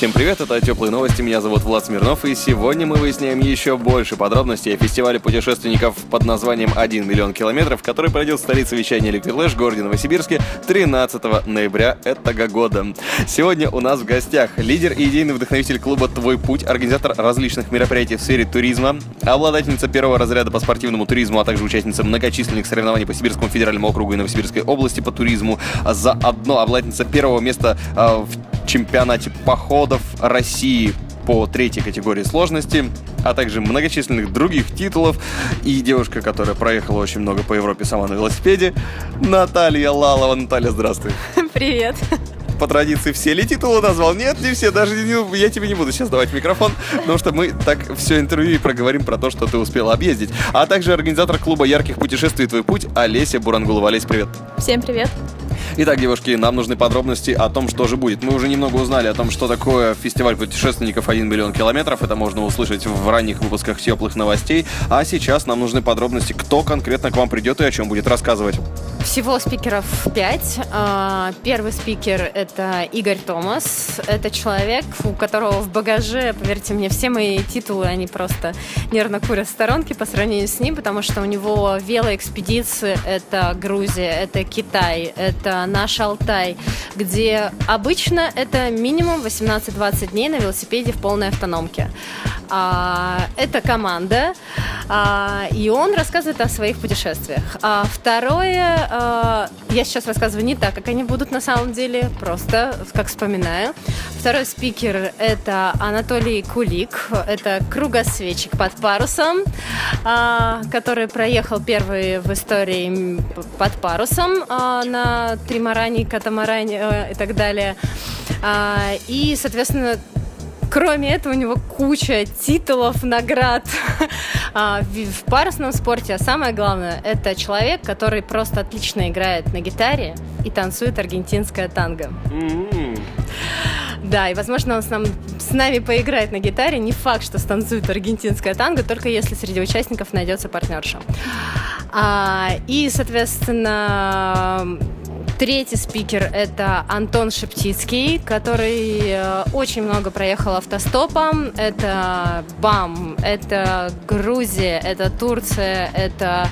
Всем привет, это Теплые новости, меня зовут Влад Смирнов, и сегодня мы выясняем еще больше подробностей о фестивале путешественников под названием «1 миллион километров», который пройдет в столице вещания Flash, городе Новосибирске, 13 ноября этого года. Сегодня у нас в гостях лидер и идейный вдохновитель клуба «Твой путь», организатор различных мероприятий в сфере туризма, обладательница первого разряда по спортивному туризму, а также участница многочисленных соревнований по Сибирскому федеральному округу и Новосибирской области по туризму, заодно обладательница первого места а, в чемпионате походов России по третьей категории сложности, а также многочисленных других титулов. И девушка, которая проехала очень много по Европе сама на велосипеде, Наталья Лалова. Наталья, здравствуй. Привет. По традиции все ли титулы назвал? Нет, не все. Даже не, я тебе не буду сейчас давать микрофон, потому что мы так все интервью и проговорим про то, что ты успела объездить. А также организатор клуба ярких путешествий «Твой путь» Олеся Бурангулова. Олесь, привет. Всем привет. Итак, девушки, нам нужны подробности о том, что же будет. Мы уже немного узнали о том, что такое фестиваль путешественников 1 миллион километров. Это можно услышать в ранних выпусках теплых новостей. А сейчас нам нужны подробности, кто конкретно к вам придет и о чем будет рассказывать. Всего спикеров 5. Первый спикер – это Игорь Томас. Это человек, у которого в багаже, поверьте мне, все мои титулы, они просто нервно курят в сторонке по сравнению с ним, потому что у него велоэкспедиции – это Грузия, это Китай, это наш Алтай, где обычно это минимум 18-20 дней на велосипеде в полной автономке. А, это команда, а, и он рассказывает о своих путешествиях. А второе, а, я сейчас рассказываю не так, как они будут на самом деле, просто как вспоминаю. Второй спикер это Анатолий Кулик, это кругосветчик под парусом, а, который проехал первый в истории под парусом а, на тримаране, катамаране а, и так далее. А, и, соответственно, Кроме этого, у него куча титулов, наград а, в парусном спорте. А самое главное, это человек, который просто отлично играет на гитаре и танцует аргентинское танго. Да, и, возможно, он с, нам, с нами поиграет на гитаре. Не факт, что станцует аргентинское танго, только если среди участников найдется партнерша. А, и, соответственно, Третий спикер – это Антон Шептицкий, который э, очень много проехал автостопом. Это БАМ, это Грузия, это Турция, это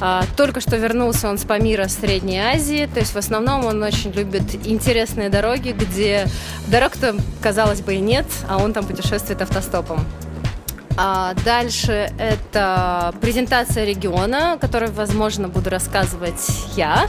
а, только что вернулся он с Памира Средней Азии, то есть в основном он очень любит интересные дороги, где дорог-то, казалось бы, и нет, а он там путешествует автостопом. А дальше это презентация региона, которую, возможно, буду рассказывать я,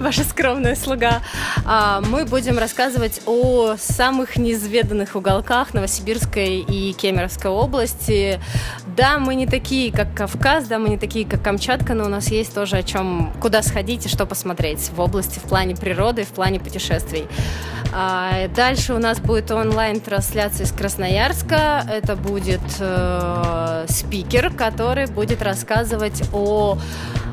ваша скромная слуга. А мы будем рассказывать о самых неизведанных уголках Новосибирской и Кемеровской области. Да, мы не такие, как Кавказ, да, мы не такие, как Камчатка, но у нас есть тоже о чем, куда сходить и что посмотреть в области в плане природы, в плане путешествий. А дальше у нас будет онлайн-трансляция из Красноярска. Это будет э, спикер, который будет рассказывать о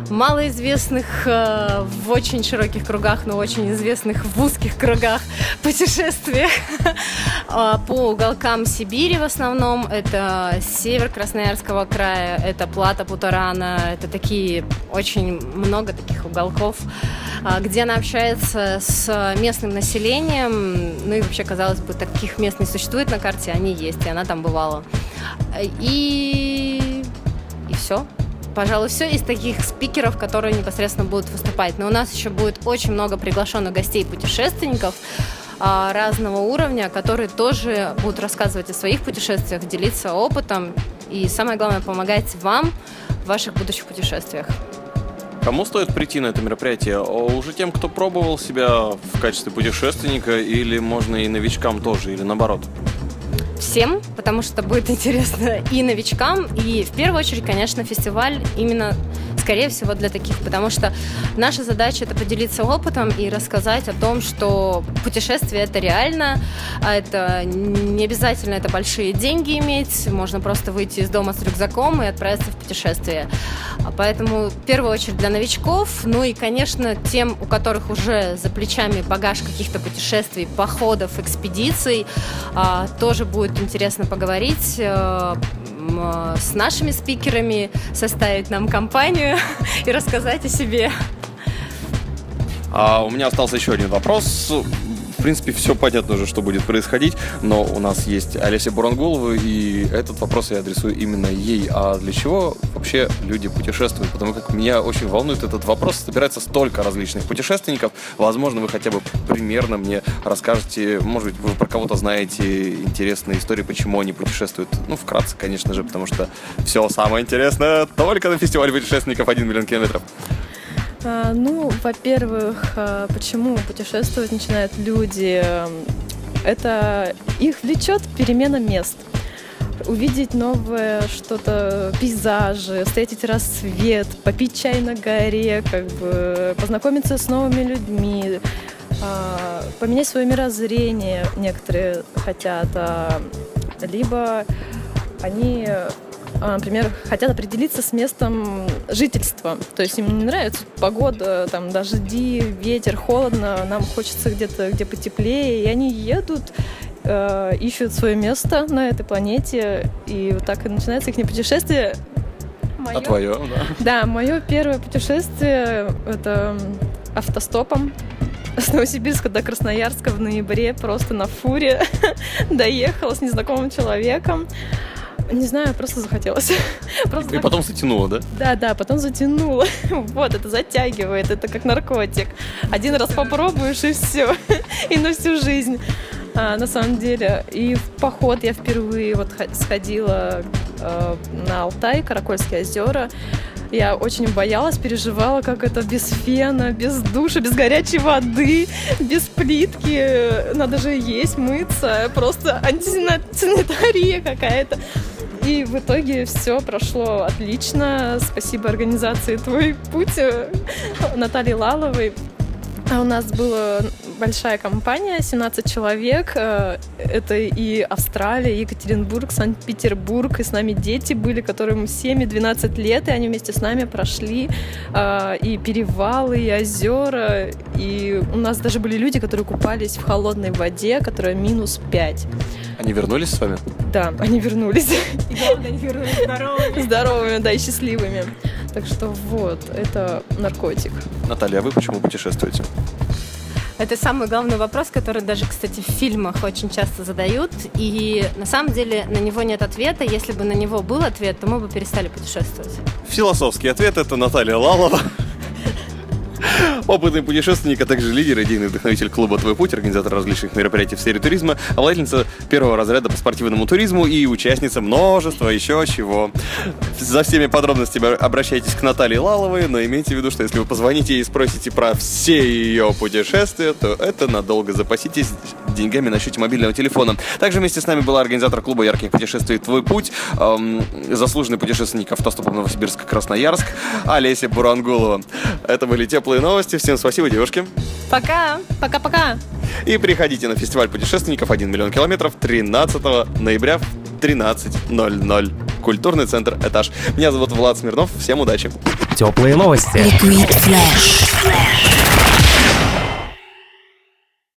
малоизвестных э, в очень широких кругах, но очень известных в узких кругах путешествиях а, по уголкам Сибири в основном. Это север Красноярского края, это Плата Путарана, это такие очень много таких уголков, а, где она общается с местным населением. Ну и вообще, казалось бы, таких мест не существует на карте, они есть, и она там бывала. И, и все пожалуй, все из таких спикеров, которые непосредственно будут выступать. Но у нас еще будет очень много приглашенных гостей путешественников а, разного уровня, которые тоже будут рассказывать о своих путешествиях, делиться опытом и, самое главное, помогать вам в ваших будущих путешествиях. Кому стоит прийти на это мероприятие? Уже тем, кто пробовал себя в качестве путешественника, или можно и новичкам тоже, или наоборот? Всем, потому что будет интересно и новичкам, и в первую очередь, конечно, фестиваль именно скорее всего, для таких, потому что наша задача это поделиться опытом и рассказать о том, что путешествие это реально, а это не обязательно это большие деньги иметь, можно просто выйти из дома с рюкзаком и отправиться в путешествие. А поэтому в первую очередь для новичков, ну и, конечно, тем, у которых уже за плечами багаж каких-то путешествий, походов, экспедиций, а, тоже будет интересно поговорить э, с нашими спикерами, составить нам компанию и рассказать о себе. А у меня остался еще один вопрос в принципе, все понятно уже, что будет происходить, но у нас есть Олеся Буранголова, и этот вопрос я адресую именно ей. А для чего вообще люди путешествуют? Потому как меня очень волнует этот вопрос. Собирается столько различных путешественников. Возможно, вы хотя бы примерно мне расскажете, может быть, вы про кого-то знаете интересные истории, почему они путешествуют. Ну, вкратце, конечно же, потому что все самое интересное только на фестивале путешественников 1 миллион километров. А, ну, во-первых, а, почему путешествовать начинают люди? Это их влечет перемена мест увидеть новое что-то, пейзажи, встретить рассвет, попить чай на горе, как бы познакомиться с новыми людьми, а, поменять свое мирозрение некоторые хотят, либо они например, хотят определиться с местом жительства. То есть им не нравится погода, там дожди, ветер, холодно, нам хочется где-то, где потеплее, и они едут, э, ищут свое место на этой планете, и вот так и начинается их путешествие. Моё... А твое, да? Да, мое первое путешествие это автостопом с Новосибирска до Красноярска в ноябре просто на фуре доехала с незнакомым человеком. Не знаю, просто захотелось. Просто и потом затянуло, да? Да, да, потом затянуло. Вот, это затягивает, это как наркотик. Один раз попробуешь и все. И на всю жизнь. А, на самом деле. И в поход я впервые вот сходила э, на Алтай, Каракольские озера. Я очень боялась, переживала, как это без фена, без душа, без горячей воды, без плитки. Надо же есть, мыться. Просто антисанитария какая-то. И в итоге все прошло отлично. Спасибо организации «Твой путь» Наталье Лаловой. А у нас была большая компания, 17 человек. Э, это и Австралия, и Екатеринбург, Санкт-Петербург. И с нами дети были, которым 7-12 лет, и они вместе с нами прошли э, и перевалы, и озера. И у нас даже были люди, которые купались в холодной воде, которая минус 5. Они вернулись с вами? Да, они вернулись. И главное, они вернулись здоровыми. Здоровыми, да, и счастливыми. Так что вот, это наркотик. Наталья, а вы почему путешествуете? Это самый главный вопрос, который даже, кстати, в фильмах очень часто задают. И на самом деле на него нет ответа. Если бы на него был ответ, то мы бы перестали путешествовать. Философский ответ – это Наталья Лалова. Опытный путешественник, а также лидер, идейный вдохновитель клуба «Твой путь», организатор различных мероприятий в сфере туризма, обладательница первого разряда по спортивному туризму и участница множества еще чего. За всеми подробностями обращайтесь к Наталье Лаловой, но имейте в виду, что если вы позвоните и спросите про все ее путешествия, то это надолго запаситесь деньгами на счете мобильного телефона. Также вместе с нами была организатор клуба ярких путешествий «Твой путь», эм, заслуженный путешественник автостопом Новосибирск-Красноярск Олеся Бурангулова. Это были теплые новости. Всем спасибо, девушки. Пока. Пока-пока. И приходите на фестиваль путешественников 1 миллион километров 13 ноября в 13.00. Культурный центр «Этаж». Меня зовут Влад Смирнов. Всем удачи. Теплые новости. Liquid Flash.